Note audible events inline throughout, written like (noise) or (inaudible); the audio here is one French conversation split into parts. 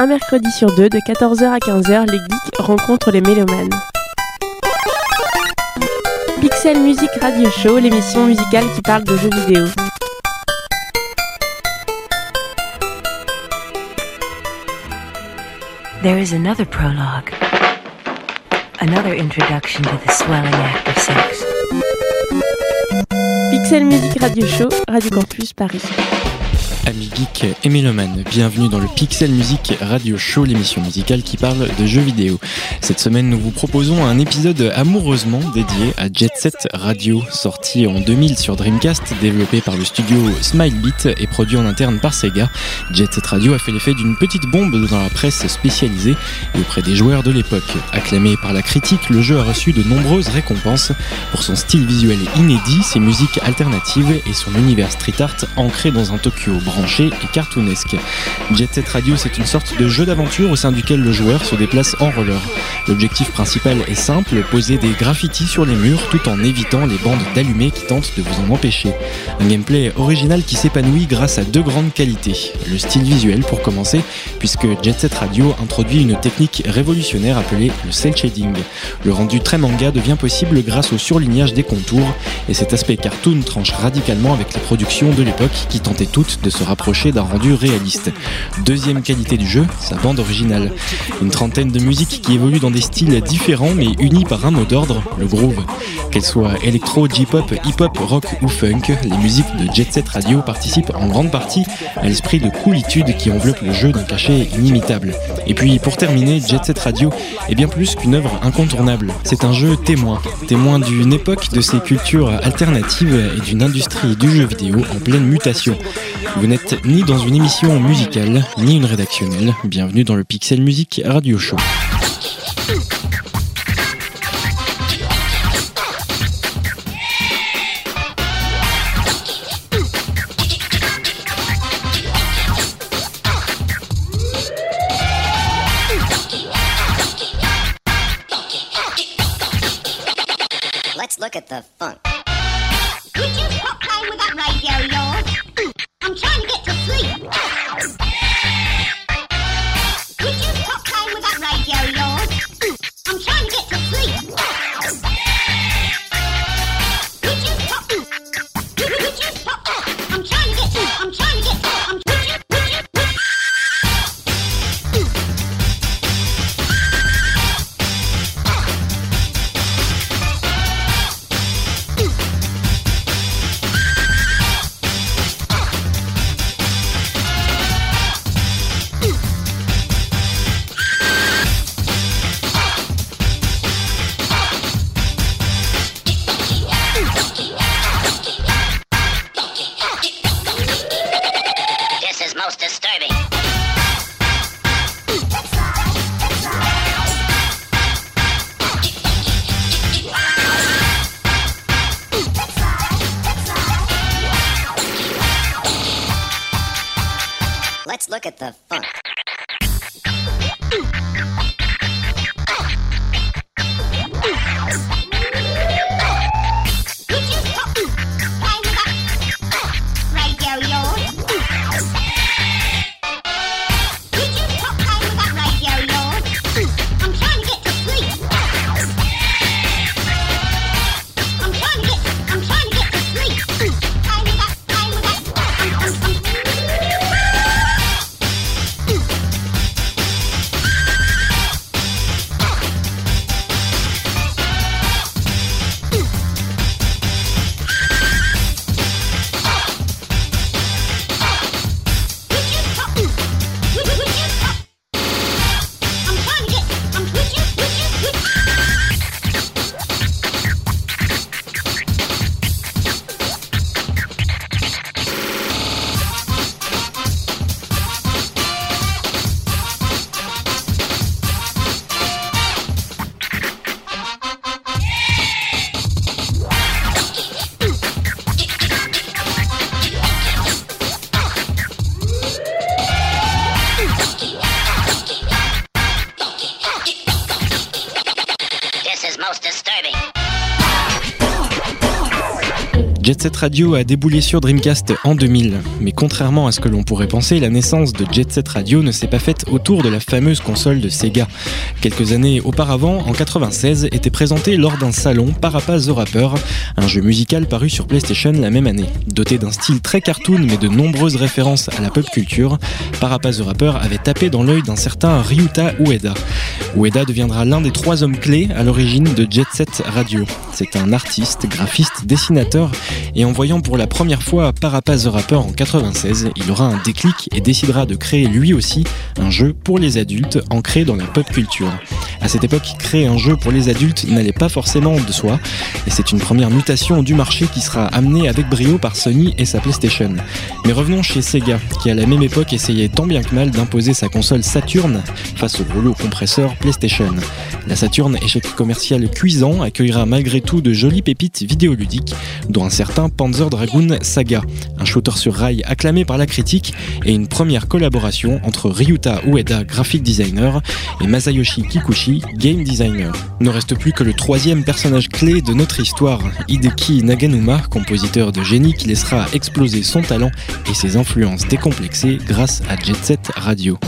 Un mercredi sur deux, de 14h à 15h, les geeks rencontrent les mélomanes. Pixel Music Radio Show, l'émission musicale qui parle de jeux vidéo. There is another prologue. Another introduction to the swelling act of sex. Pixel Music Radio Show, Radio Campus Paris. Amis geeks et mélomanes, bienvenue dans le Pixel Music Radio Show, l'émission musicale qui parle de jeux vidéo. Cette semaine, nous vous proposons un épisode amoureusement dédié à Jet Set Radio, sorti en 2000 sur Dreamcast, développé par le studio Smilebeat et produit en interne par Sega. Jet Set Radio a fait l'effet d'une petite bombe dans la presse spécialisée et auprès des joueurs de l'époque. Acclamé par la critique, le jeu a reçu de nombreuses récompenses pour son style visuel inédit, ses musiques alternatives et son univers street art ancré dans un Tokyo branché et cartoonesque. Jet Set Radio, c'est une sorte de jeu d'aventure au sein duquel le joueur se déplace en roller. L'objectif principal est simple, poser des graffitis sur les murs tout en évitant les bandes d'allumés qui tentent de vous en empêcher. Un gameplay original qui s'épanouit grâce à deux grandes qualités. Le style visuel pour commencer, puisque Jet Set Radio introduit une technique révolutionnaire appelée le cel shading. Le rendu très manga devient possible grâce au surlignage des contours, et cet aspect cartoon tranche radicalement avec les productions de l'époque qui tentaient toutes de se rapprocher d'un rendu réaliste. Deuxième qualité du jeu, sa bande originale. Une trentaine de musiques qui évoluent dans des styles différents mais unis par un mot d'ordre, le groove. Qu'elles soient électro, J-pop, hip-hop, rock ou funk, les musiques de Jet Set Radio participent en grande partie à l'esprit de coolitude qui enveloppe le jeu d'un cachet inimitable. Et puis pour terminer, Jet Set Radio est bien plus qu'une œuvre incontournable. C'est un jeu témoin, témoin d'une époque, de ses cultures alternatives et d'une industrie du jeu vidéo en pleine mutation. Vous n'êtes ni dans une émission musicale, ni une rédactionnelle. Bienvenue dans le Pixel Music Radio Show. Let's look at the funk. Jet Set Radio a déboulé sur Dreamcast en 2000, mais contrairement à ce que l'on pourrait penser, la naissance de Jet Set Radio ne s'est pas faite autour de la fameuse console de Sega. Quelques années auparavant, en 96, était présenté lors d'un salon Parappa the Rapper, un jeu musical paru sur PlayStation la même année. Doté d'un style très cartoon mais de nombreuses références à la pop culture, Parappa the Rapper avait tapé dans l'œil d'un certain Ryuta Ueda. Ueda deviendra l'un des trois hommes clés à l'origine de Jet Set Radio. C'est un artiste, graphiste, dessinateur et en voyant pour la première fois Parappa the Rapper en 96, il aura un déclic et décidera de créer lui aussi un jeu pour les adultes ancré dans la pop culture. À cette époque, créer un jeu pour les adultes n'allait pas forcément de soi, et c'est une première mutation du marché qui sera amenée avec brio par Sony et sa PlayStation. Mais revenons chez Sega, qui à la même époque essayait tant bien que mal d'imposer sa console Saturn face au rouleau compresseur PlayStation. La Saturn, échec commercial cuisant, accueillera malgré tout de jolies pépites vidéoludiques, dont un certain Panzer Dragoon Saga, un shooter sur rail acclamé par la critique et une première collaboration entre Ryuta Ueda, graphic designer, et Masayoshi Kikuchi, game designer. Ne reste plus que le troisième personnage clé de notre histoire, Hideki Naganuma, compositeur de génie qui laissera exploser son talent et ses influences décomplexées grâce à Jet Set Radio.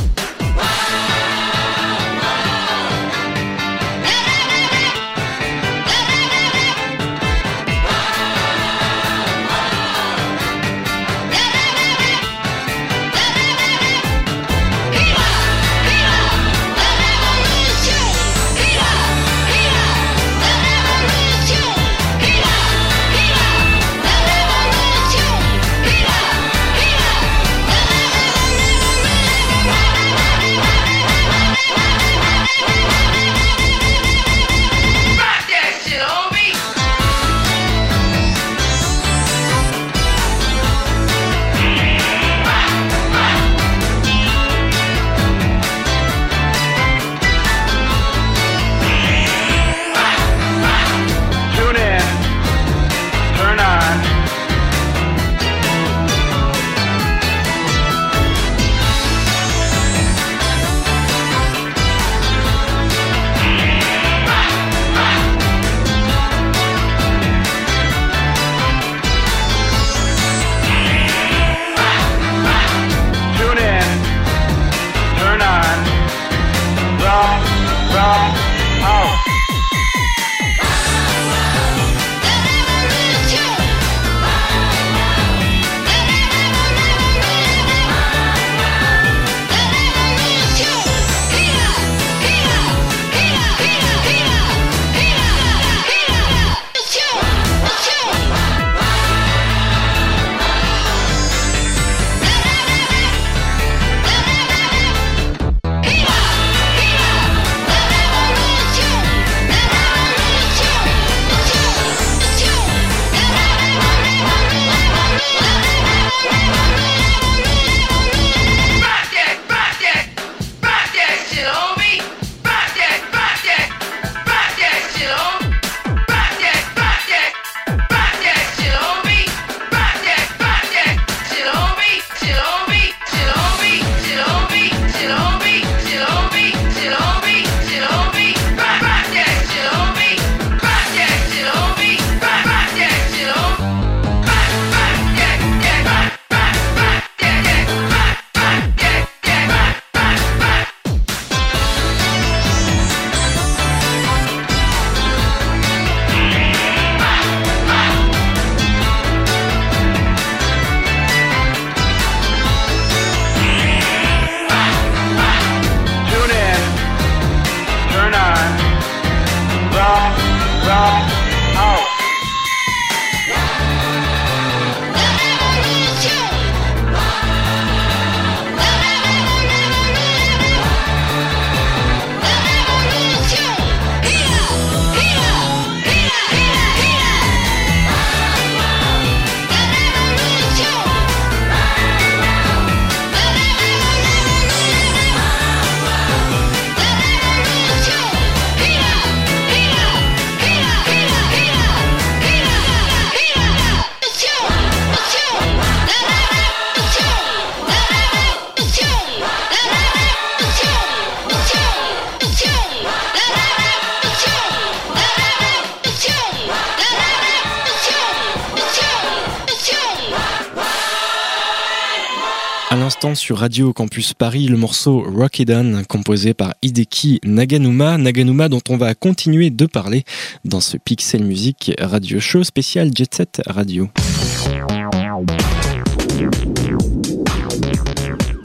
Sur Radio Campus Paris, le morceau Rockedan, composé par Hideki Naganuma, Naganuma dont on va continuer de parler dans ce Pixel Music Radio Show spécial Jet Set Radio.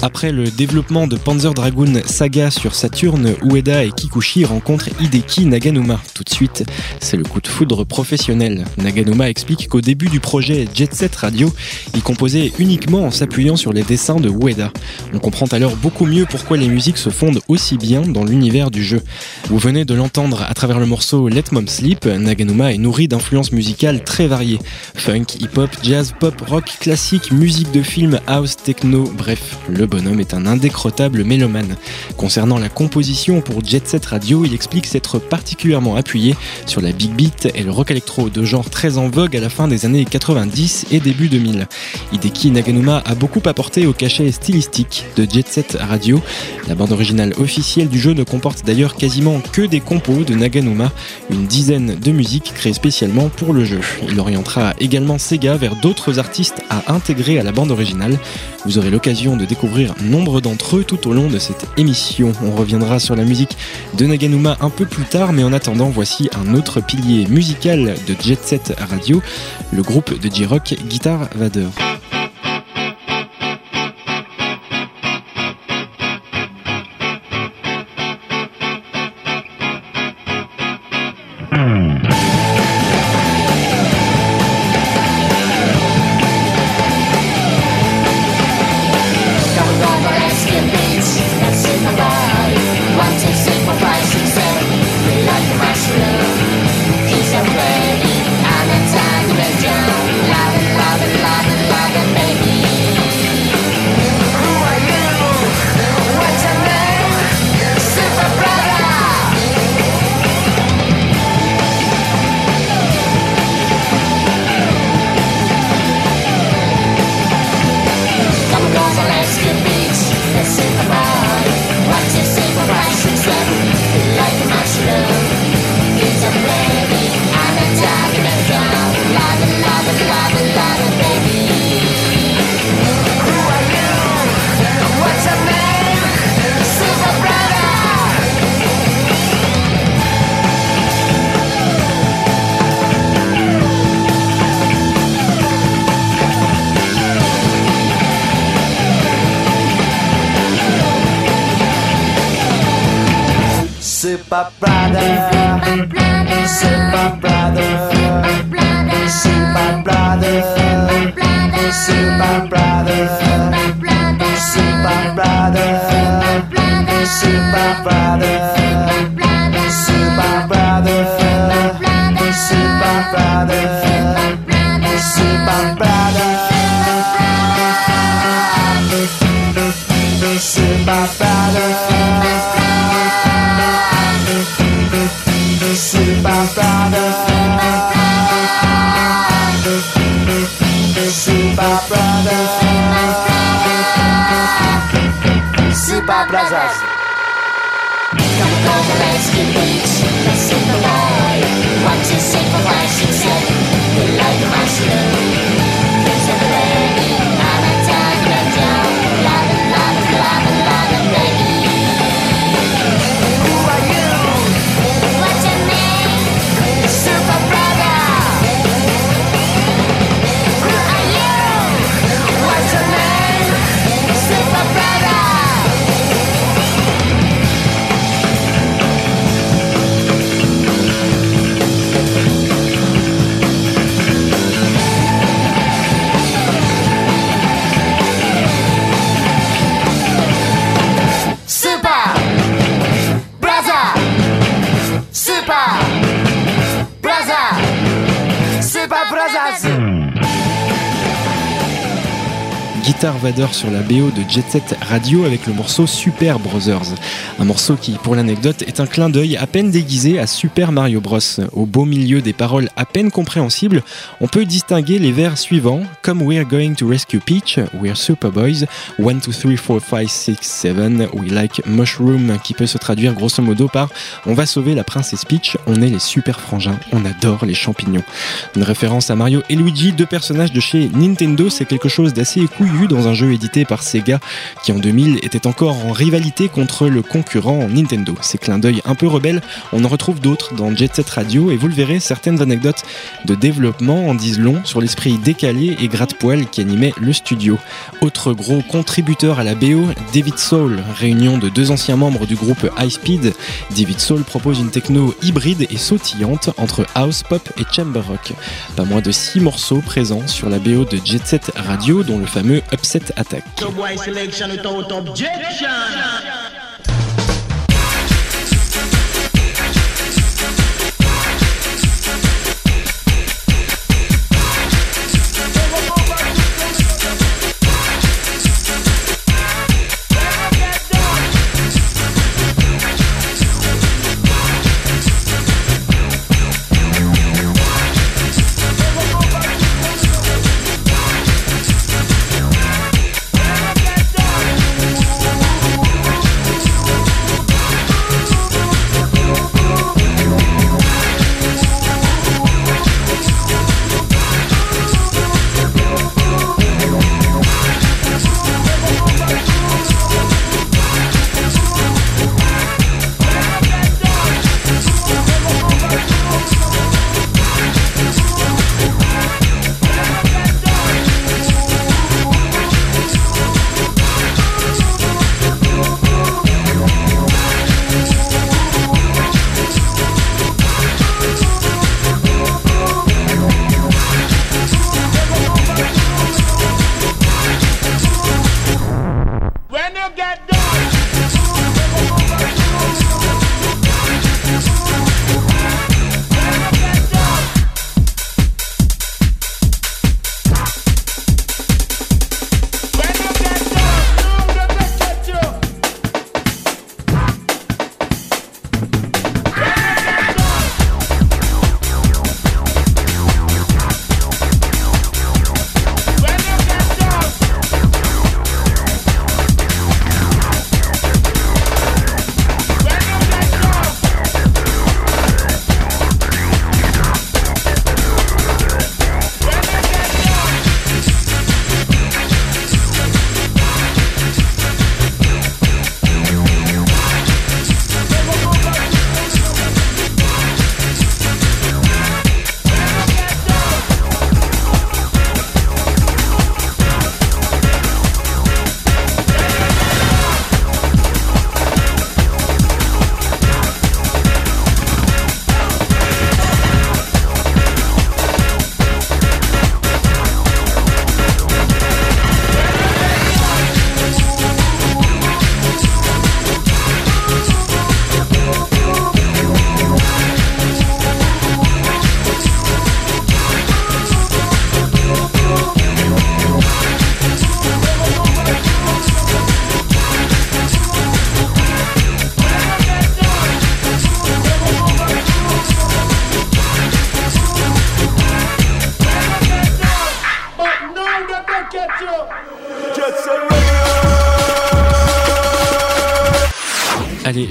Après le développement de Panzer Dragoon Saga sur Saturn, Ueda et Kikuchi rencontrent Hideki Naganuma. Tout de suite, c'est le coup de foudre professionnel. Naganuma explique qu'au début du projet Jet Set Radio, il composait uniquement en s'appuyant sur les dessins de Ueda. On comprend alors beaucoup mieux pourquoi les musiques se fondent aussi bien dans l'univers du jeu. Vous venez de l'entendre à travers le morceau Let Mom Sleep, Naganuma est nourri d'influences musicales très variées. Funk, hip-hop, jazz, pop, rock, classique, musique de film, house, techno, bref, le bonhomme est un indécrottable mélomane. Concernant la composition pour Jet Set Radio, il explique s'être particulièrement appuyé sur la big beat et le rock electro de genre très en vogue à la fin des années 90 et début 2000. Hideki Naganuma a beaucoup apporté au cachet stylistique de Jet Set Radio. La bande originale officielle du jeu ne comporte d'ailleurs quasiment que des compos de Naganuma, une dizaine de musiques créées spécialement pour le jeu. Il orientera également Sega vers d'autres artistes à intégrer à la bande originale. Vous aurez l'occasion de découvrir nombre d'entre eux tout au long de cette émission. On reviendra sur la musique de Naganuma un peu plus tard, mais en attendant, voici un autre pilier musical de Jet Set Radio, le groupe de J-Rock Guitar Vader. bright. Superfly, what is She said, you like a mushroom. Guitar Vader sur la BO de Jet Set Radio avec le morceau Super Brothers. Un morceau qui, pour l'anecdote, est un clin d'œil à peine déguisé à Super Mario Bros. Au beau milieu des paroles à peine compréhensibles, on peut distinguer les vers suivants comme We're going to rescue Peach, We're Super Boys, 1, 2, 3, 4, 5, 6, 7, We like Mushroom, qui peut se traduire grosso modo par On va sauver la princesse Peach, on est les super frangins, on adore les champignons. Une référence à Mario et Luigi, deux personnages de chez Nintendo, c'est quelque chose d'assez couillu dans un jeu édité par Sega qui en 2000 était encore en rivalité contre le concurrent Nintendo. Ces clins d'œil un peu rebelles, on en retrouve d'autres dans Jet Set Radio et vous le verrez, certaines anecdotes de développement en disent long sur l'esprit décalé et gratte-poil qui animait le studio. Autre gros contributeur à la BO, David Soul, réunion de deux anciens membres du groupe High Speed. David Soul propose une techno hybride et sautillante entre house pop et chamber rock. Pas moins de six morceaux présents sur la BO de Jet Set Radio, dont le fameux Upset Attack.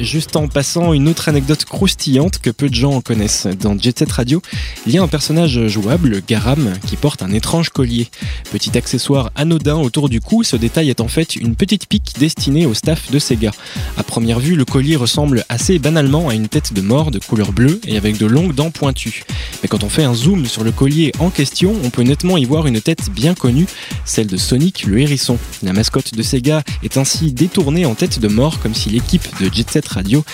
Juste en passant, une autre anecdote croustillante que peu de gens en connaissent. Dans Jet Set Radio, il y a un personnage jouable, Garam, qui porte un étrange collier. Petit accessoire anodin autour du cou, ce détail est en fait une petite pique destinée au staff de Sega. À première vue, le collier ressemble assez banalement à une tête de mort de couleur bleue et avec de longues dents pointues. Mais quand on fait un zoom sur le collier en question, on peut nettement y voir une tête bien connue, celle de Sonic le hérisson. La mascotte de Sega est ainsi détournée en tête de mort comme si l'équipe de Jet Set Radio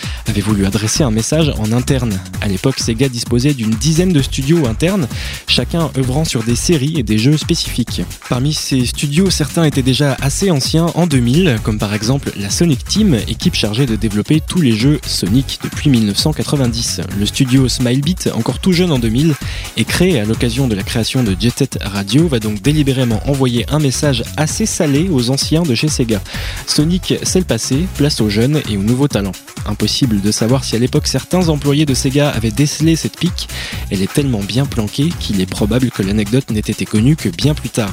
voulu adresser un message en interne? À l'époque, Sega disposait d'une dizaine de studios internes, chacun œuvrant sur des séries et des jeux spécifiques. Parmi ces studios, certains étaient déjà assez anciens en 2000, comme par exemple la Sonic Team, équipe chargée de développer tous les jeux Sonic depuis 1990. Le studio Smilebeat, encore tout jeune en 2000, et créé à l'occasion de la création de Jet Set Radio, va donc délibérément envoyer un message assez salé aux anciens de chez Sega. Sonic, c'est le passé, place aux jeunes et aux nouveaux talents. Impossible de savoir si à l'époque certains employés de Sega avaient décelé cette pique. Elle est tellement bien planquée qu'il est probable que l'anecdote n'ait été connue que bien plus tard.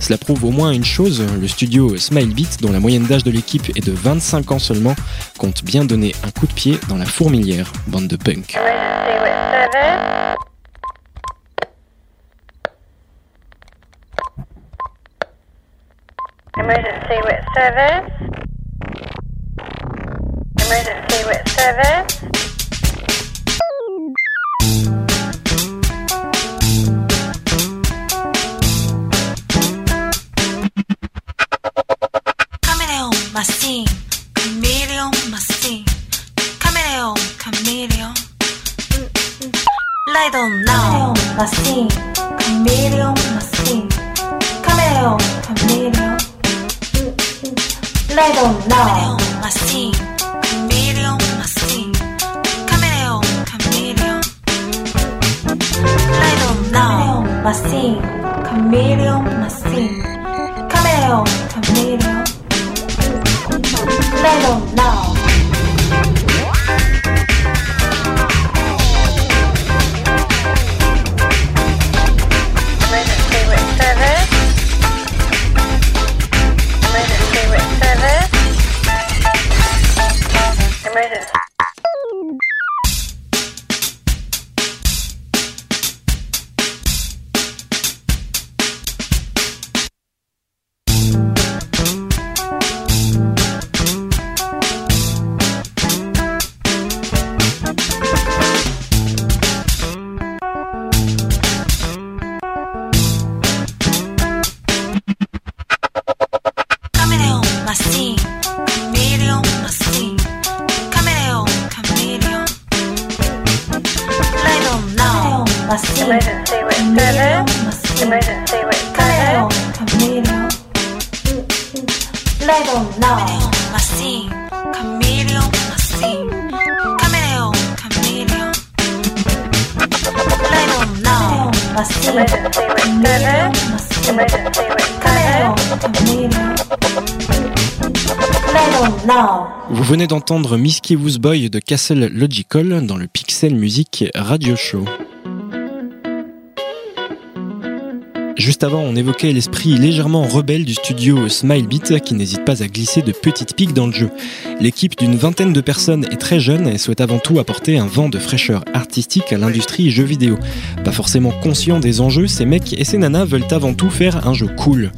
Cela prouve au moins une chose, le studio Smilebeat, dont la moyenne d'âge de l'équipe est de 25 ans seulement, compte bien donner un coup de pied dans la fourmilière, bande de punk. Emergency with service. Machine, chameleon machine, chameleon. Mm, mm. Machine, chameleon machine, chameleon, chameleon. Mm, mm. Now. machine, Chameleon machine, chameleon machine, chameleon, chameleon. Let on now. D'entendre Mischievous Boy de Castle Logical dans le Pixel Music Radio Show. Juste avant, on évoquait l'esprit légèrement rebelle du studio Smilebeat qui n'hésite pas à glisser de petites piques dans le jeu. L'équipe d'une vingtaine de personnes est très jeune et souhaite avant tout apporter un vent de fraîcheur artistique à l'industrie jeux vidéo. Pas forcément conscient des enjeux, ces mecs et ces nanas veulent avant tout faire un jeu cool.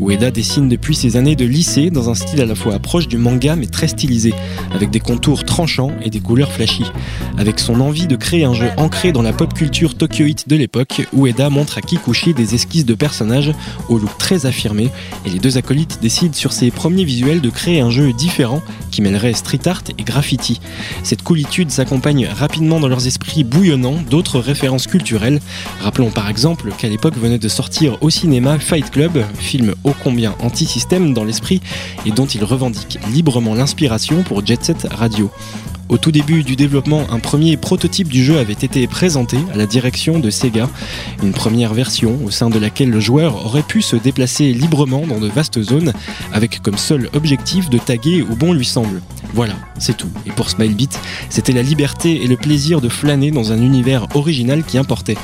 Ueda dessine depuis ses années de lycée dans un style à la fois proche du manga mais très stylisé, avec des contours tranchants et des couleurs flashy. Avec son envie de créer un jeu ancré dans la pop culture tokyoïte de l'époque, Ueda montre à Kikuchi des esquisses de personnages au look très affirmé et les deux acolytes décident sur ses premiers visuels de créer un jeu différent qui mêlerait street art et graffiti. Cette coolitude s'accompagne rapidement dans leurs esprits bouillonnants d'autres références culturelles. Rappelons par exemple qu'à l'époque venait de sortir au cinéma Fight Club, film ô combien anti-système dans l'esprit et dont il revendique librement l'inspiration pour Jet Set Radio. Au tout début du développement, un premier prototype du jeu avait été présenté à la direction de Sega, une première version au sein de laquelle le joueur aurait pu se déplacer librement dans de vastes zones avec comme seul objectif de taguer où bon lui semble. Voilà, c'est tout. Et pour Smilebeat, c'était la liberté et le plaisir de flâner dans un univers original qui importait.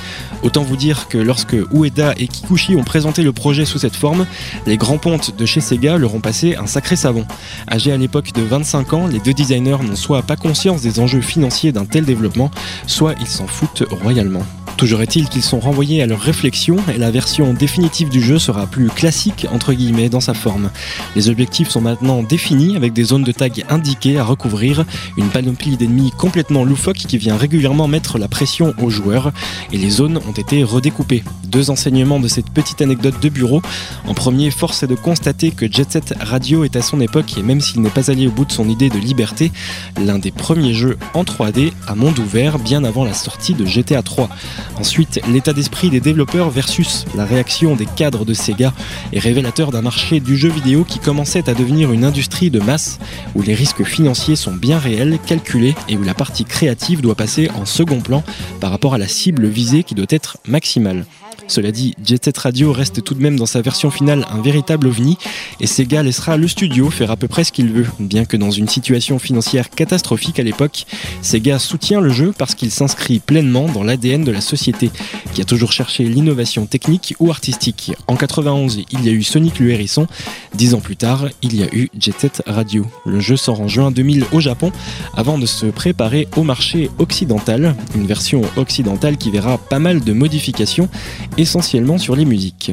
Autant vous dire que lorsque Ueda et Kikuchi ont présenté le projet sous cette forme, les grands pontes de chez Sega leur ont passé un sacré savon. Âgés à l'époque de 25 ans, les deux designers n'ont soit pas des enjeux financiers d'un tel développement, soit ils s'en foutent royalement. Toujours est-il qu'ils sont renvoyés à leur réflexion et la version définitive du jeu sera plus classique entre guillemets dans sa forme. Les objectifs sont maintenant définis avec des zones de tag indiquées à recouvrir, une panoplie d'ennemis complètement loufoque qui vient régulièrement mettre la pression aux joueurs et les zones ont été redécoupées. Deux enseignements de cette petite anecdote de bureau. En premier, force est de constater que Jet Set Radio est à son époque et même s'il n'est pas allé au bout de son idée de liberté, l'un des premiers jeux en 3D à monde ouvert bien avant la sortie de GTA 3. Ensuite, l'état d'esprit des développeurs versus la réaction des cadres de Sega est révélateur d'un marché du jeu vidéo qui commençait à devenir une industrie de masse où les risques financiers sont bien réels, calculés et où la partie créative doit passer en second plan par rapport à la cible visée qui doit être maximale. Cela dit, Jet Set Radio reste tout de même dans sa version finale un véritable ovni et Sega laissera le studio faire à peu près ce qu'il veut. Bien que dans une situation financière catastrophique à l'époque, Sega soutient le jeu parce qu'il s'inscrit pleinement dans l'ADN de la société, qui a toujours cherché l'innovation technique ou artistique. En 91, il y a eu Sonic le Hérisson. Dix ans plus tard, il y a eu Jet Set Radio. Le jeu sort en juin 2000 au Japon avant de se préparer au marché occidental, une version occidentale qui verra pas mal de modifications essentiellement sur les musiques.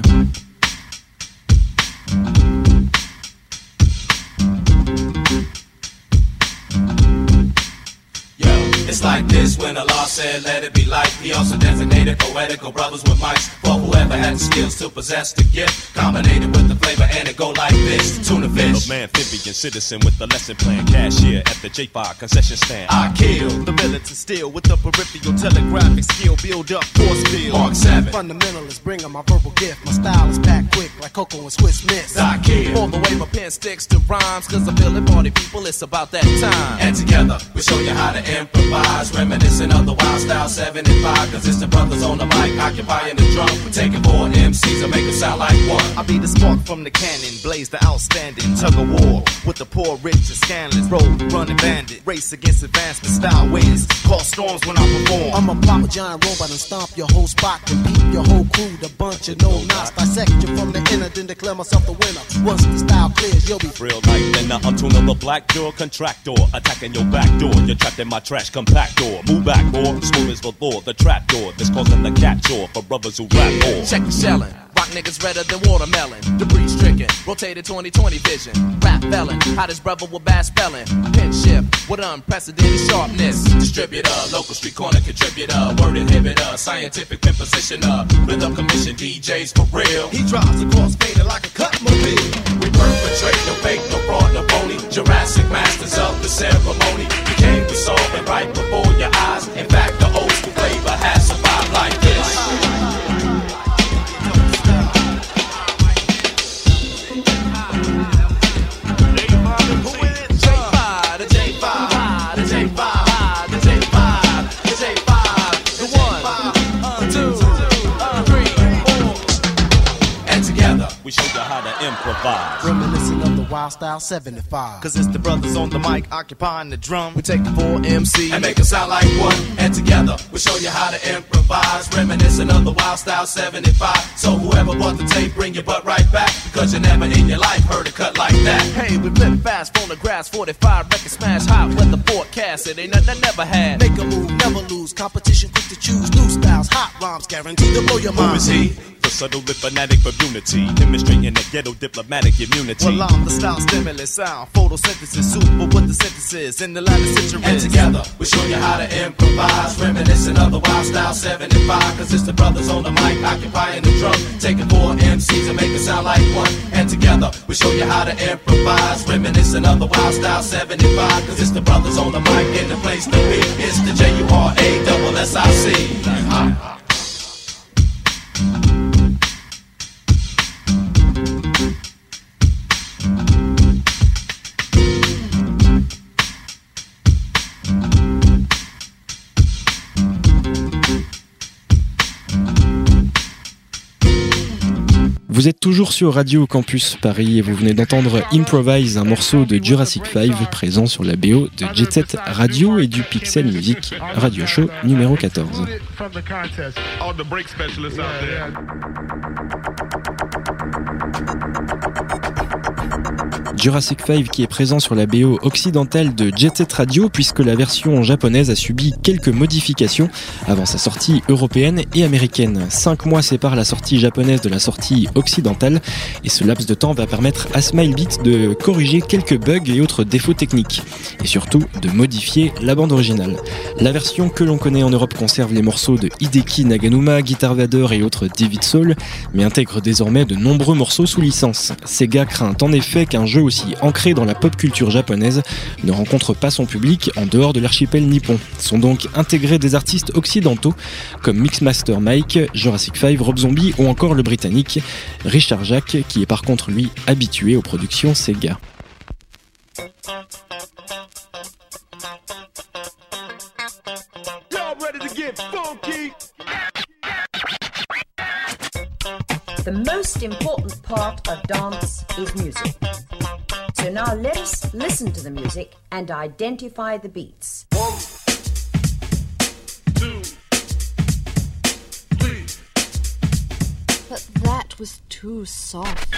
When Allah said, let it be light. He also designated poetical brothers with mics for whoever had the skills to possess the gift. Combinated with the flavor and it go like this. Tuna fish. Fellow amphibian citizen with the lesson plan cashier at the J5 concession stand. I kill. the militant steel with the peripheral telegraphic skill. Build up force field. Mark 7. Fundamentalist, bringing my verbal gift. My style is packed quick like cocoa and Swiss miss. I kill. All the way my pen sticks to rhymes, cause I feel it, party people, it's about that time. And together, we show you how to improvise, reminiscing of the wild style 75, cause it's the brothers on the mic, occupying the drum. We're taking four MCs and make it sound like one. I be the spark from the cannon, blaze the outstanding tug of war with the poor, rich, and scandalous. Road running bandit, race against advancement style ways. Call storms when I perform. I'm a proper giant robot and stomp your whole spot and beat your whole crew. The bunch of no knots dissect you from the then declare myself the winner. Once the style clears, you'll be Real life, then now I'm the black door contractor, attacking your back door. You're trapped in my trash compactor. Move back, or smooth as the law, the trap door that's causing the capture for brothers who rap more. Check the shelling. Rock niggas redder than watermelon. Debris stricken. Rotated 2020 vision. Rap felon. Hottest brother with bad spelling. Pin shift with unprecedented sharpness. Distributor. Local street corner contributor. Word inhibitor. Scientific pin positioner. Rhythm commission. DJs for real. He drives across painted like a cut mobile. We perpetrate no fake, no fraud, no phony. Jurassic masters of the ceremony. We came, we saw it right before your eyes. In fact, the old how to improvise. Reminiscent wild style 75. Cause it's the brothers on the mic occupying the drum. We take the four MC and make it sound like one. And together, we show you how to improvise. Reminiscent of the wild style 75. So whoever bought the tape, bring your butt right back. Because you never in your life heard a cut like that. Hey, we flip fast, phonographs, 45, record smash hot, weather forecast. It ain't nothing I never had. Make a move, never lose. Competition quick to choose. New styles, hot rhymes, guaranteed to blow your Who mind. is he? The subtle the fanatic of unity, demonstrating a ghetto diplomatic immunity. Well, I'm the style stimulus sound, photosynthesis, super with the synthesis in the latter centuries. And together, we show you how to improvise. Reminiscent of the wild style 75. Cause it's the brothers on the mic occupying the drum. Taking four MCs and make it sound like one. And together, we show you how to improvise. Reminiscent of the wild style 75. Cause it's the brothers on the mic in the place to be. Vous êtes toujours sur Radio Campus Paris et vous venez d'entendre Improvise, un morceau de Jurassic 5 présent sur la BO de Jet Set Radio et du Pixel Music Radio Show numéro 14. Jurassic 5 qui est présent sur la BO occidentale de Jet Set Radio puisque la version japonaise a subi quelques modifications avant sa sortie européenne et américaine. Cinq mois séparent la sortie japonaise de la sortie occidentale et ce laps de temps va permettre à Smilebeat de corriger quelques bugs et autres défauts techniques et surtout de modifier la bande originale. La version que l'on connaît en Europe conserve les morceaux de Hideki Naganuma, Guitar Vader et autres David Soul mais intègre désormais de nombreux morceaux sous licence. Sega craint en effet qu'un jeu aussi ancré dans la pop culture japonaise ne rencontre pas son public en dehors de l'archipel nippon. Sont donc intégrés des artistes occidentaux comme Mixmaster Mike, Jurassic 5, Rob Zombie ou encore le britannique Richard Jacques qui est par contre lui habitué aux productions Sega. The most important part of dance is music. So now let us listen to the music and identify the beats. Two, three. But that was too soft.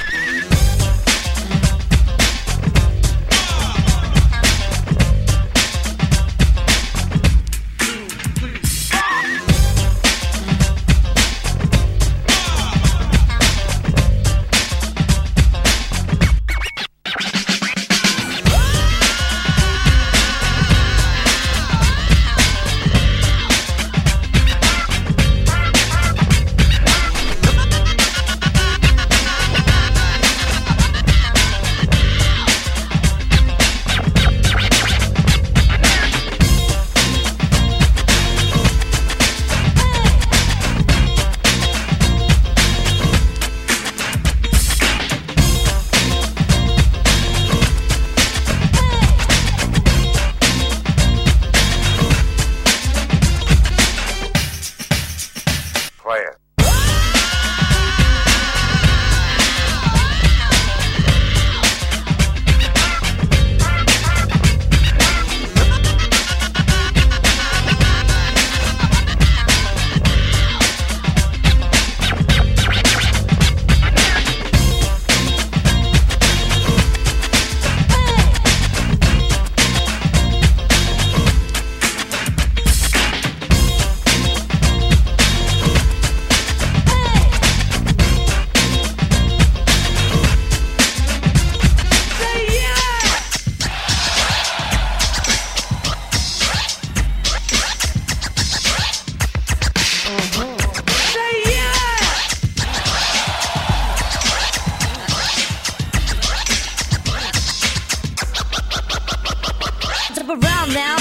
Jump around now.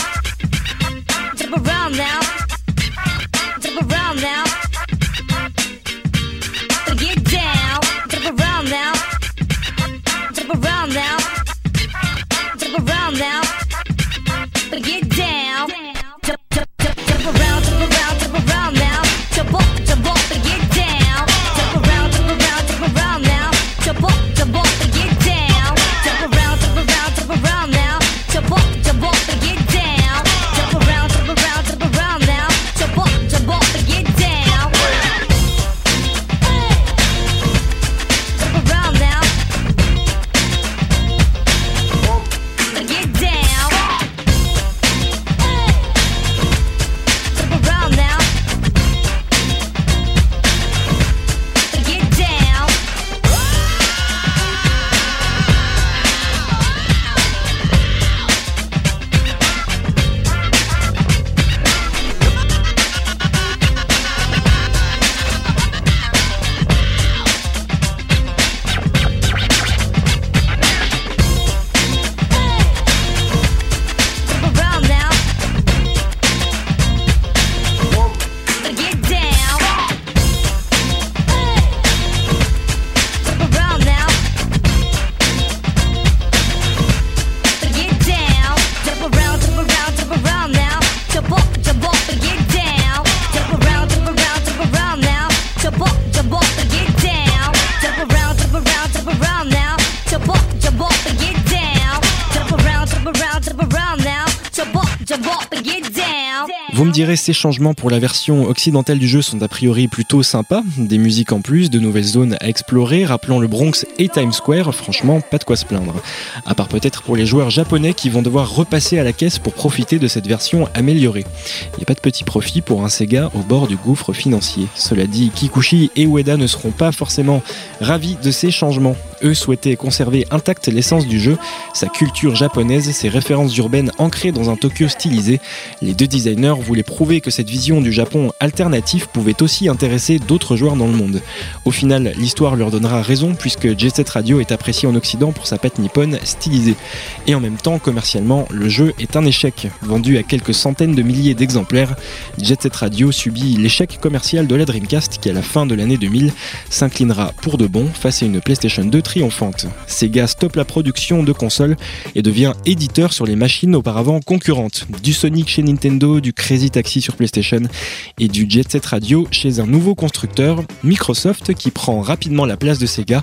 Jump around now. Ces changements pour la version occidentale du jeu sont a priori plutôt sympas. Des musiques en plus, de nouvelles zones à explorer, rappelant le Bronx et Times Square, franchement, pas de quoi se plaindre. À part peut-être pour les joueurs japonais qui vont devoir repasser à la caisse pour profiter de cette version améliorée. Il n'y a pas de petit profit pour un Sega au bord du gouffre financier. Cela dit, Kikuchi et Ueda ne seront pas forcément ravis de ces changements. Eux souhaitaient conserver intacte l'essence du jeu, sa culture japonaise, ses références urbaines ancrées dans un Tokyo stylisé. Les deux designers voulaient que cette vision du Japon alternatif pouvait aussi intéresser d'autres joueurs dans le monde. Au final, l'histoire leur donnera raison puisque Jet Set Radio est apprécié en Occident pour sa patte nippone stylisée. Et en même temps, commercialement, le jeu est un échec. Vendu à quelques centaines de milliers d'exemplaires, Jet Set Radio subit l'échec commercial de la Dreamcast qui, à la fin de l'année 2000, s'inclinera pour de bon face à une PlayStation 2 triomphante. Sega stoppe la production de consoles et devient éditeur sur les machines auparavant concurrentes. Du Sonic chez Nintendo, du Crazy Taxi sur PlayStation et du Jet Set Radio chez un nouveau constructeur, Microsoft, qui prend rapidement la place de Sega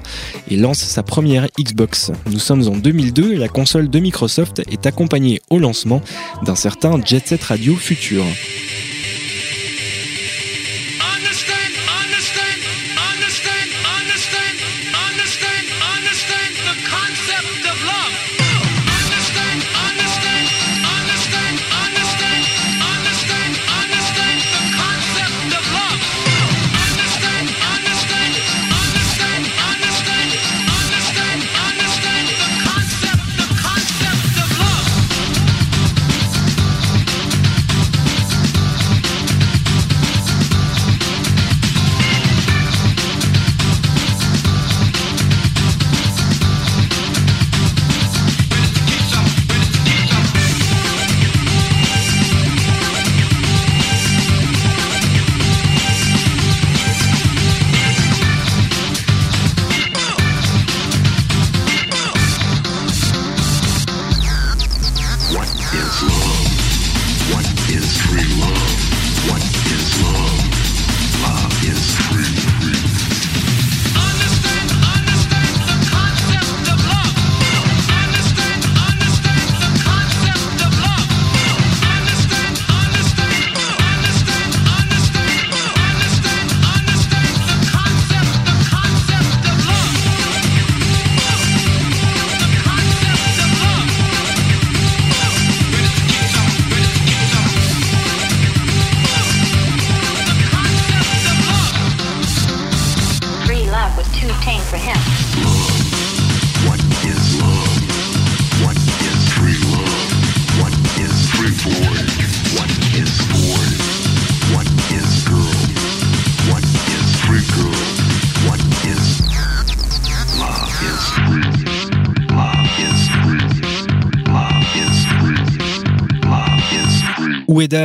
et lance sa première Xbox. Nous sommes en 2002 et la console de Microsoft est accompagnée au lancement d'un certain Jet Set Radio futur.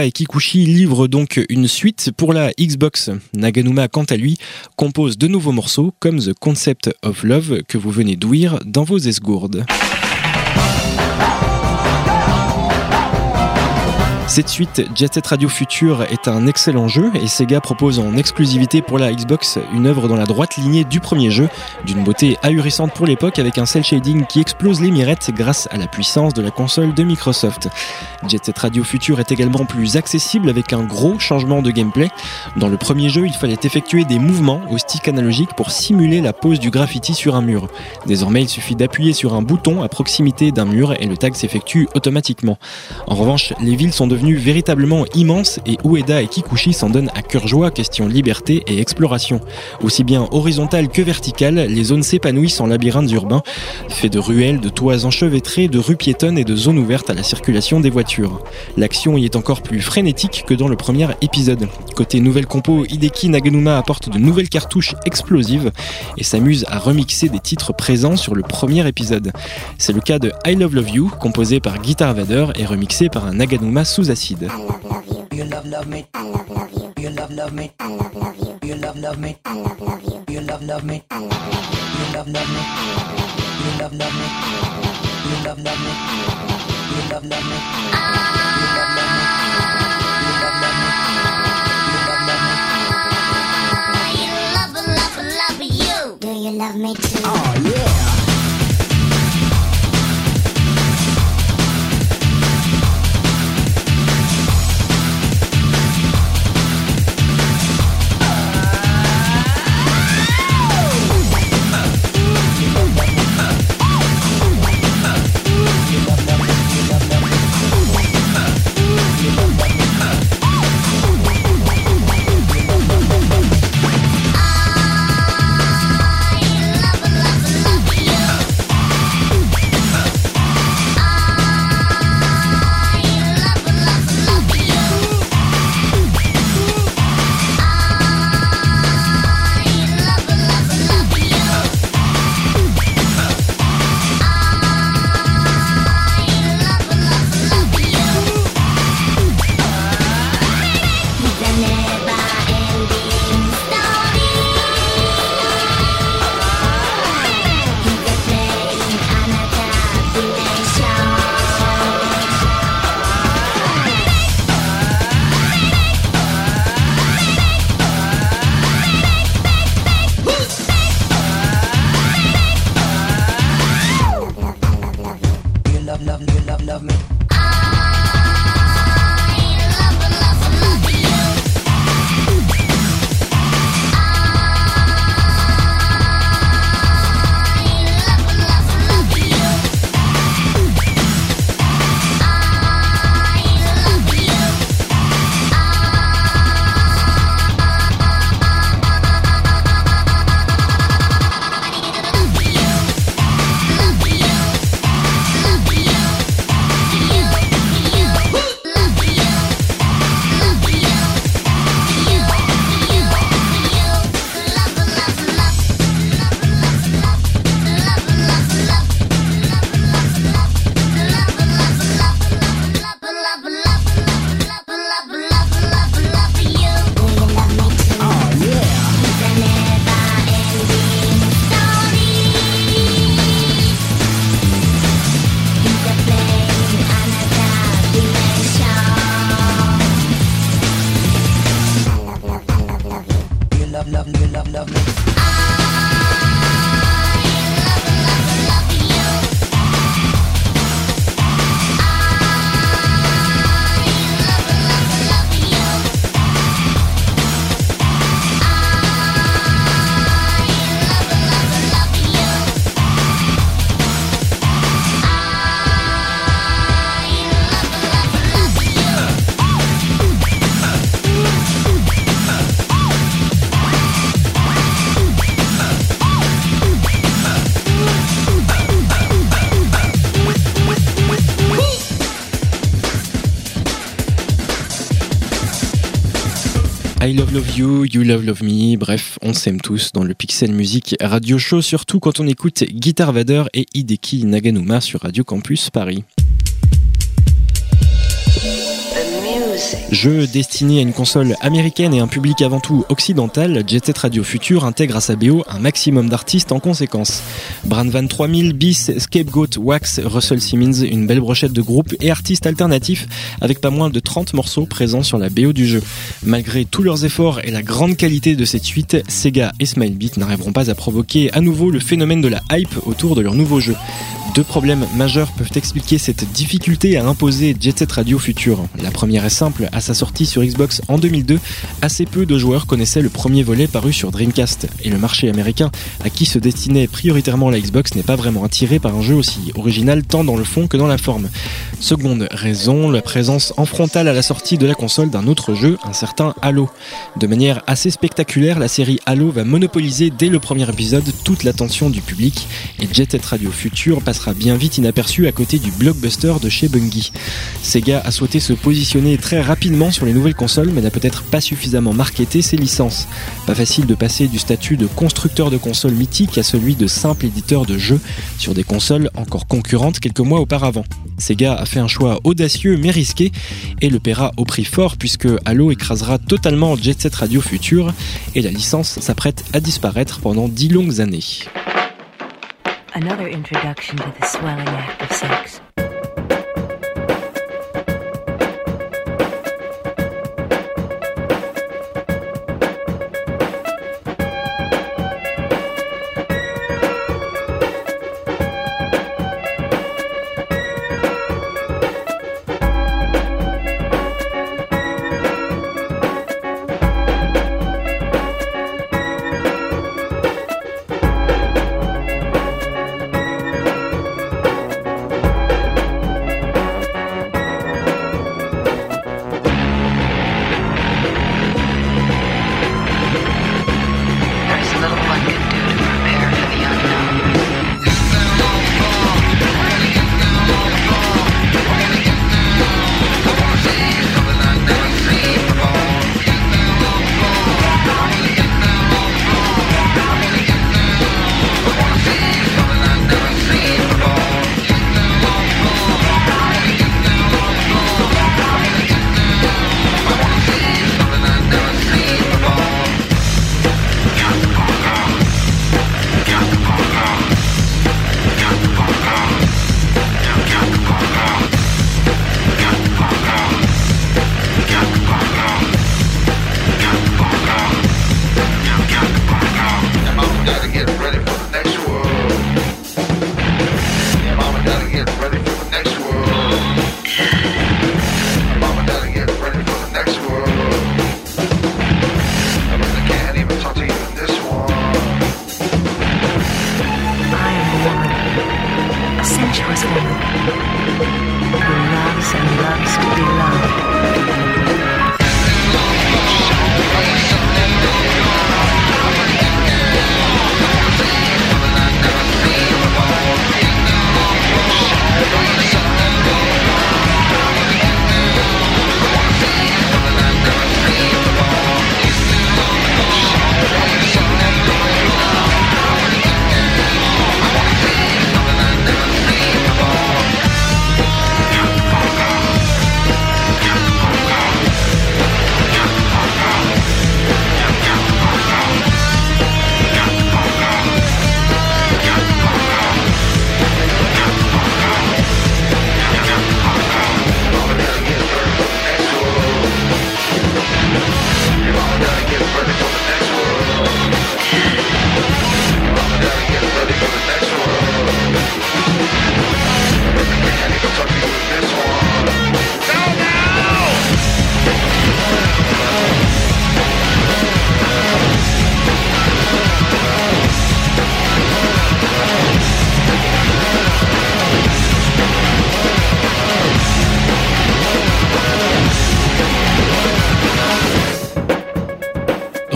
Et Kikuchi livrent donc une suite pour la Xbox. Naganuma, quant à lui, compose de nouveaux morceaux comme The Concept of Love que vous venez d'ouïr dans vos esgourdes. Cette suite, Jet Set Radio Future, est un excellent jeu et Sega propose en exclusivité pour la Xbox une œuvre dans la droite lignée du premier jeu, d'une beauté ahurissante pour l'époque avec un cel shading qui explose les mirettes grâce à la puissance de la console de Microsoft. Jet Set Radio Future est également plus accessible avec un gros changement de gameplay. Dans le premier jeu, il fallait effectuer des mouvements au stick analogique pour simuler la pose du graffiti sur un mur. Désormais, il suffit d'appuyer sur un bouton à proximité d'un mur et le tag s'effectue automatiquement. En revanche, les villes sont devenues véritablement immenses et Ueda et Kikuchi s'en donnent à cœur joie question liberté et exploration. Aussi bien horizontale que verticale, les zones s'épanouissent en labyrinthes urbains, faits de ruelles, de toits enchevêtrés, de rues piétonnes et de zones ouvertes à la circulation des voitures. L'action y est encore plus frénétique que dans le premier épisode. Côté nouvelle compo, Hideki Naganuma apporte de nouvelles cartouches explosives et s'amuse à remixer des titres présents sur le premier épisode. C'est le cas de I Love Love You, composé par Guitar Vader et remixé par un Naganuma sous acide. love me too. Oh yeah. Love You, You Love Love Me, bref, on s'aime tous dans le Pixel Music Radio Show, surtout quand on écoute Guitar Vader et Hideki Naganuma sur Radio Campus Paris. Jeu destiné à une console américaine et un public avant tout occidental, Jet Set Radio Future intègre à sa BO un maximum d'artistes en conséquence. Brandvan 3000, Bis, Scapegoat, Wax, Russell Simmons, une belle brochette de groupes et artistes alternatifs avec pas moins de 30 morceaux présents sur la BO du jeu. Malgré tous leurs efforts et la grande qualité de cette suite, Sega et Smilebeat n'arriveront pas à provoquer à nouveau le phénomène de la hype autour de leur nouveau jeu. Deux problèmes majeurs peuvent expliquer cette difficulté à imposer Jet Set Radio Future. La première est à sa sortie sur Xbox en 2002, assez peu de joueurs connaissaient le premier volet paru sur Dreamcast, et le marché américain, à qui se destinait prioritairement la Xbox, n'est pas vraiment attiré par un jeu aussi original tant dans le fond que dans la forme. Seconde raison, la présence en frontale à la sortie de la console d'un autre jeu, un certain Halo. De manière assez spectaculaire, la série Halo va monopoliser dès le premier épisode toute l'attention du public, et Jet Set Radio Future passera bien vite inaperçu à côté du blockbuster de chez Bungie. Sega a souhaité se positionner très rapidement sur les nouvelles consoles, mais n'a peut-être pas suffisamment marketé ses licences. Pas facile de passer du statut de constructeur de consoles mythique à celui de simple éditeur de jeux sur des consoles encore concurrentes quelques mois auparavant. Sega a fait un choix audacieux mais risqué et le paiera au prix fort puisque Halo écrasera totalement Jet Set Radio Future et la licence s'apprête à disparaître pendant dix longues années.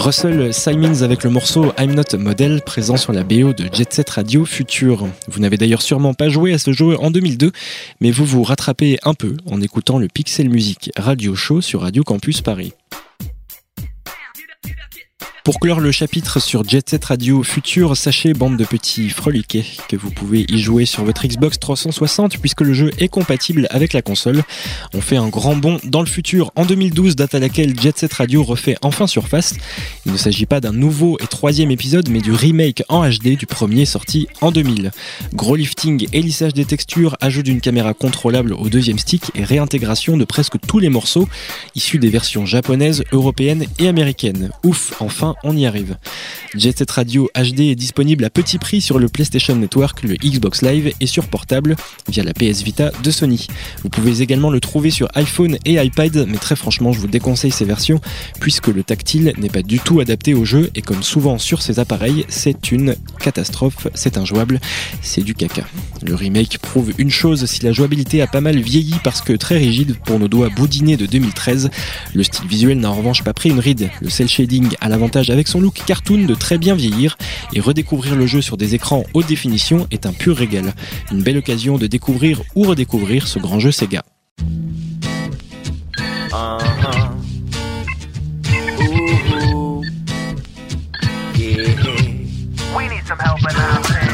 Russell Simons avec le morceau I'm Not Model présent sur la BO de Jet Set Radio Future. Vous n'avez d'ailleurs sûrement pas joué à ce jeu en 2002, mais vous vous rattrapez un peu en écoutant le Pixel Music Radio Show sur Radio Campus Paris. Pour clore le chapitre sur Jet Set Radio Futur, sachez, bande de petits freliquets, que vous pouvez y jouer sur votre Xbox 360 puisque le jeu est compatible avec la console. On fait un grand bond dans le futur en 2012, date à laquelle Jet Set Radio refait enfin surface. Il ne s'agit pas d'un nouveau et troisième épisode, mais du remake en HD du premier sorti en 2000. Gros lifting et lissage des textures, ajout d'une caméra contrôlable au deuxième stick et réintégration de presque tous les morceaux issus des versions japonaises, européennes et américaines. Ouf, enfin on y arrive. Jet Set Radio HD est disponible à petit prix sur le PlayStation Network, le Xbox Live et sur portable via la PS Vita de Sony. Vous pouvez également le trouver sur iPhone et iPad, mais très franchement je vous déconseille ces versions puisque le tactile n'est pas du tout adapté au jeu et comme souvent sur ces appareils, c'est une catastrophe, c'est injouable, c'est du caca. Le remake prouve une chose, si la jouabilité a pas mal vieilli parce que très rigide pour nos doigts boudinés de 2013, le style visuel n'a en revanche pas pris une ride. Le cel shading a l'avantage avec son look cartoon de très bien vieillir et redécouvrir le jeu sur des écrans haute définition est un pur régal. Une belle occasion de découvrir ou redécouvrir ce grand jeu Sega. Uh-huh.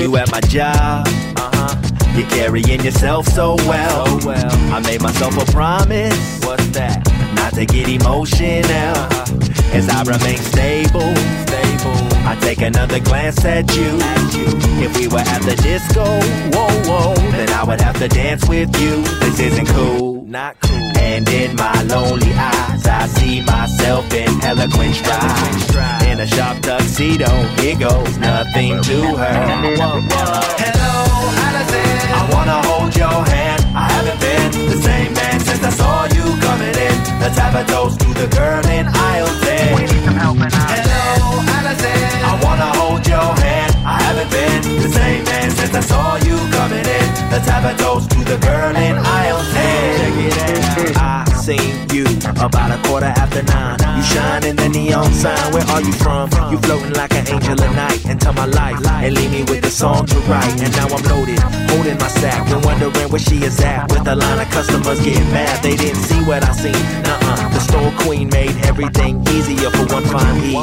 You at my job. Uh-huh. You're carrying yourself so well. I made myself a promise. What's that? Not to get emotional. As I remain stable. Stable. I take another glance at you. If we were at the disco, whoa, whoa, then I would have to dance with you. This isn't cool. Not cool. And in my lonely eyes, I see myself in eloquent stride. In a sharp tuxedo, here goes nothing to her. Hello, Allison. I wanna hold your hand. I haven't been the same man since I saw you coming in. Let's have a toast to the girl in aisle 10. We need some help Hello, Allison. I wanna hold your hand. I haven't been the same man since I saw you coming in. Let's have a toast to the girl in aisle 10. Check it out. I seen you about a quarter after nine. You shine in the neon sign. Where are you from? You floating like an angel at night into my life and leave me with a song to write. And now I'm loaded, holding my sack and wondering where she is at. With a line of customers getting mad, they didn't see what I seen. Nuh-uh. The store queen made everything easier for one fine E.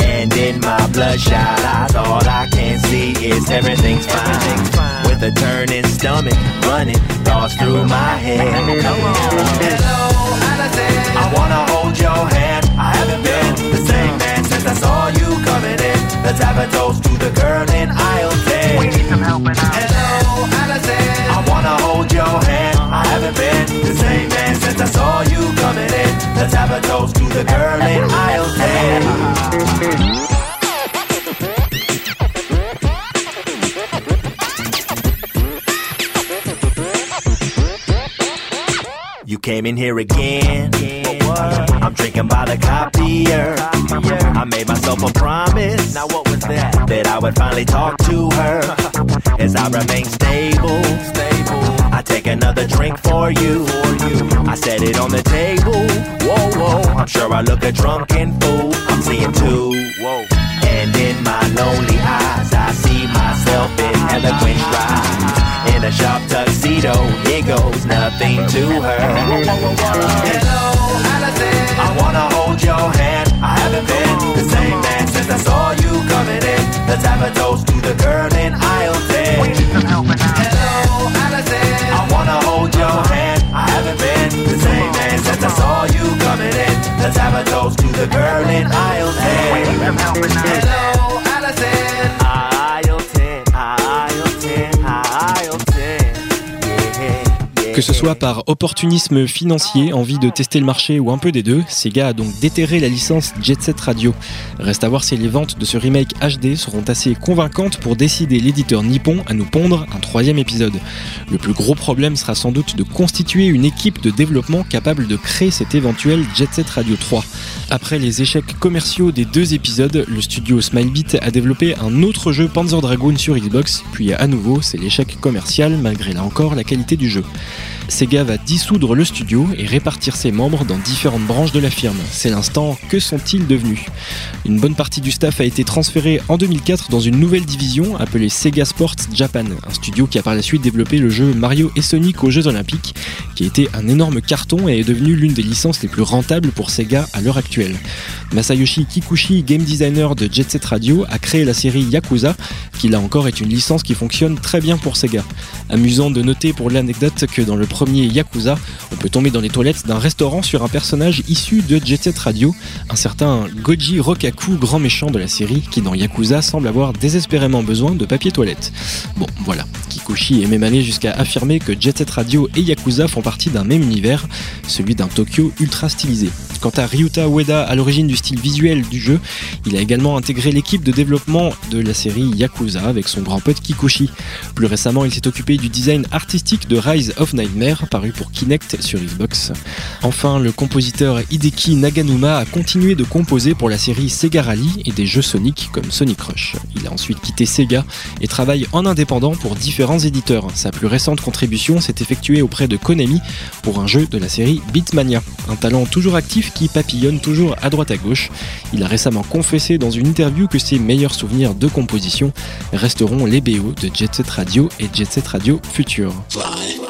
And in my bloodshot eyes, all I can see is everything's fine. With a turning stomach, running thoughts through my head. Hello, Allison. I wanna hold your hand. I haven't been the same man since I saw you coming in. Let's have a toast to the girl in aisle 10. We need some help in Hello, Allison. I wanna hold your hand. I haven't been the same man since I saw you coming in. Let's have a toast to the girl in aisle 10. (laughs) came in here again. I'm drinking by the copier. I made myself a promise. Now what was that? That I would finally talk to her. (laughs) As I remain stable. Stable. I take another drink for you. I set it on the table. Whoa, whoa. I'm sure I look a drunken fool. I'm seeing two. Whoa. In a sharp tuxedo, here goes nothing to her. Hello, Allison. I wanna hold your hand. I haven't been the same man since I saw you coming in. Let's have a toast to the girl in aisle 10. Hello, Allison. I wanna hold your hand. I haven't been the same man since I saw you coming in. Let's have a toast to the girl in aisle 10. Hello, Que ce soit par opportunisme financier, envie de tester le marché ou un peu des deux, Sega a donc déterré la licence Jet Set Radio. Reste à voir si les ventes de ce remake HD seront assez convaincantes pour décider l'éditeur nippon à nous pondre un troisième épisode. Le plus gros problème sera sans doute de constituer une équipe de développement capable de créer cet éventuel Jet Set Radio 3. Après les échecs commerciaux des deux épisodes, le studio Smilebit a développé un autre jeu Panzer Dragoon sur Xbox, puis à nouveau c'est l'échec commercial malgré là encore la qualité du jeu. Sega va dissoudre le studio et répartir ses membres dans différentes branches de la firme. C'est l'instant, que sont-ils devenus? Une bonne partie du staff a été transférée en 2004 dans une nouvelle division appelée Sega Sports Japan, un studio qui a par la suite développé le jeu Mario et Sonic aux Jeux Olympiques, qui a été un énorme carton et est devenu l'une des licences les plus rentables pour Sega à l'heure actuelle. Masayoshi Kikuchi, game designer de Jet Set Radio, a créé la série Yakuza, qui là encore est une licence qui fonctionne très bien pour Sega. Amusant de noter pour l'anecdote que dans le premier Yakuza, on peut tomber dans les toilettes d'un restaurant sur un personnage issu de Jet Set Radio, un certain Goji Rokaku, grand méchant de la série, qui dans Yakuza semble avoir désespérément besoin de papier toilette. Bon, voilà. Kikuchi est même allé jusqu'à affirmer que Jet Set Radio et Yakuza font partie d'un même univers, celui d'un Tokyo ultra stylisé. Quant à Ryuta Ueda, à l'origine du style visuel du jeu, il a également intégré l'équipe de développement de la série Yakuza avec son grand pote Kikuchi. Plus récemment, il s'est occupé du design artistique de Rise of Nightmare, paru pour Kinect sur Xbox. Enfin, le compositeur Hideki Naganuma a continué de composer pour la série Sega Rally et des jeux Sonic comme Sonic Rush. Il a ensuite quitté Sega et travaille en indépendant pour différents éditeurs. Sa plus récente contribution s'est effectuée auprès de Konami pour un jeu de la série Beatmania. Un talent toujours actif qui papillonne toujours à droite à gauche. Il a récemment confessé dans une interview que ses meilleurs souvenirs de composition resteront les BO de Jet Set Radio et Jet Set Radio Future. Fly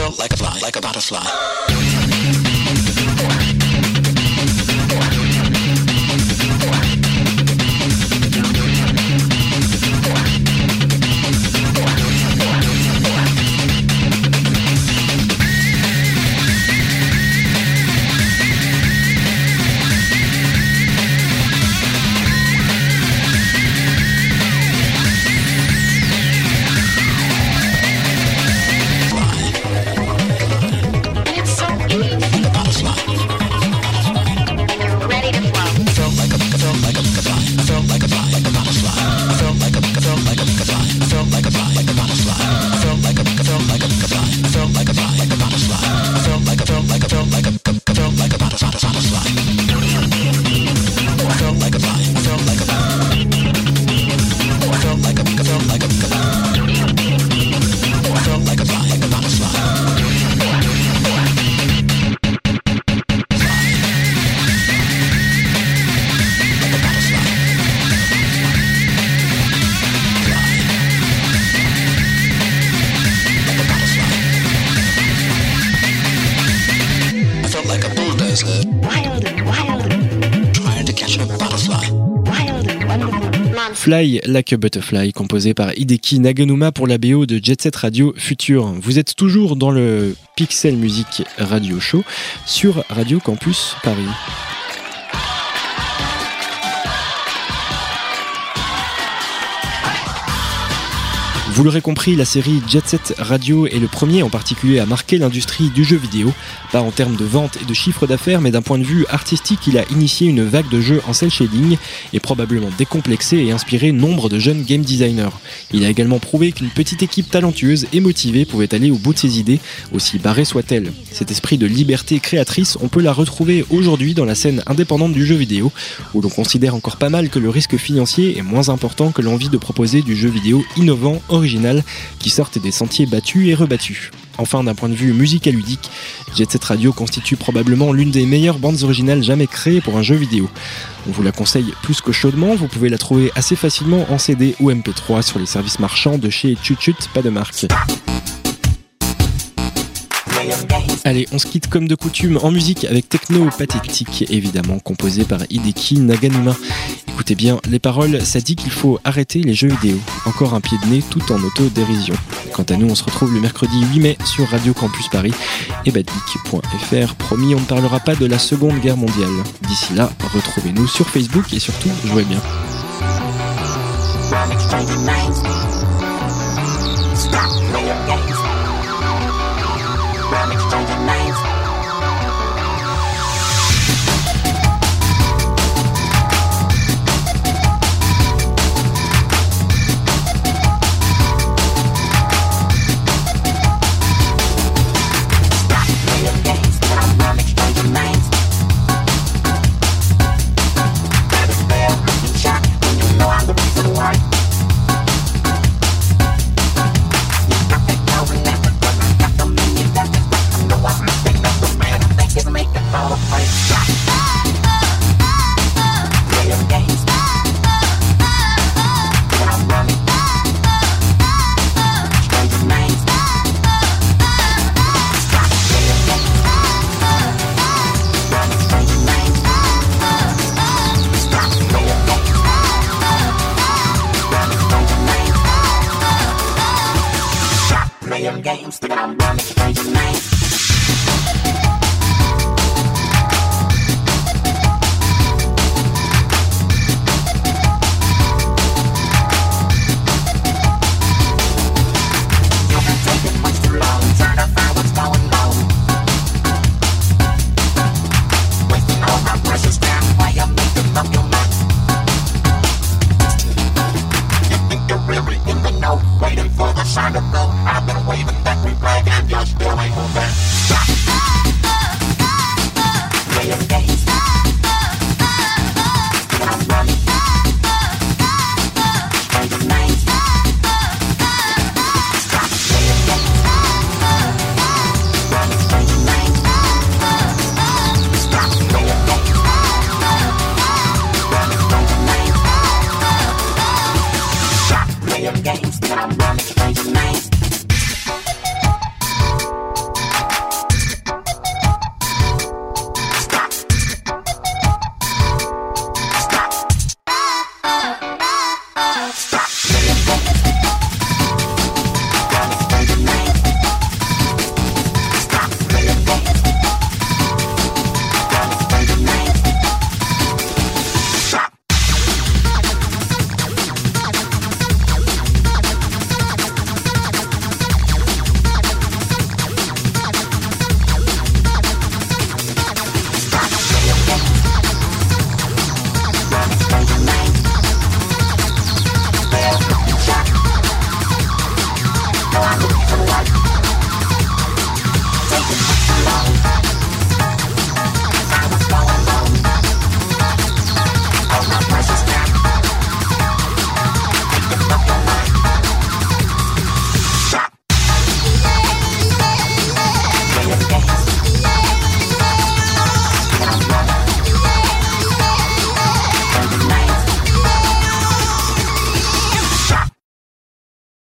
felt like a fly like a butterfly. Like Butterfly, composé par Hideki Naganuma pour la BO de Jet Set Radio Future. Vous êtes toujours dans le Pixel Music Radio Show sur Radio Campus Paris. Vous l'aurez compris, la série Jet Set Radio est le premier en particulier à marquer l'industrie du jeu vidéo, pas en termes de vente et de chiffre d'affaires, mais d'un point de vue artistique, il a initié une vague de jeux en cel shading et probablement décomplexé et inspiré nombre de jeunes game designers. Il a également prouvé qu'une petite équipe talentueuse et motivée pouvait aller au bout de ses idées, aussi barrée soit-elle. Cet esprit de liberté créatrice, on peut la retrouver aujourd'hui dans la scène indépendante du jeu vidéo, où l'on considère encore pas mal que le risque financier est moins important que l'envie de proposer du jeu vidéo innovant, original, qui sorte des sentiers battus et rebattus. Enfin, d'un point de vue musical ludique, Jet Set Radio constitue probablement l'une des meilleures bandes originales jamais créées pour un jeu vidéo. On vous la conseille plus que chaudement, vous pouvez la trouver assez facilement en CD ou MP3 sur les services marchands de chez Chuchut, pas de marque. Allez, on se quitte comme de coutume en musique avec Techno Pathétique, évidemment composé par Hideki Naganuma. Écoutez bien, les paroles, ça dit qu'il faut arrêter les jeux vidéo. Encore un pied de nez tout en auto-dérision. Quant à nous, on se retrouve le mercredi 8 mai sur Radio Campus Paris et badgeek.fr. Promis, on ne parlera pas de la Seconde Guerre mondiale. D'ici là, retrouvez-nous sur Facebook et surtout, jouez bien.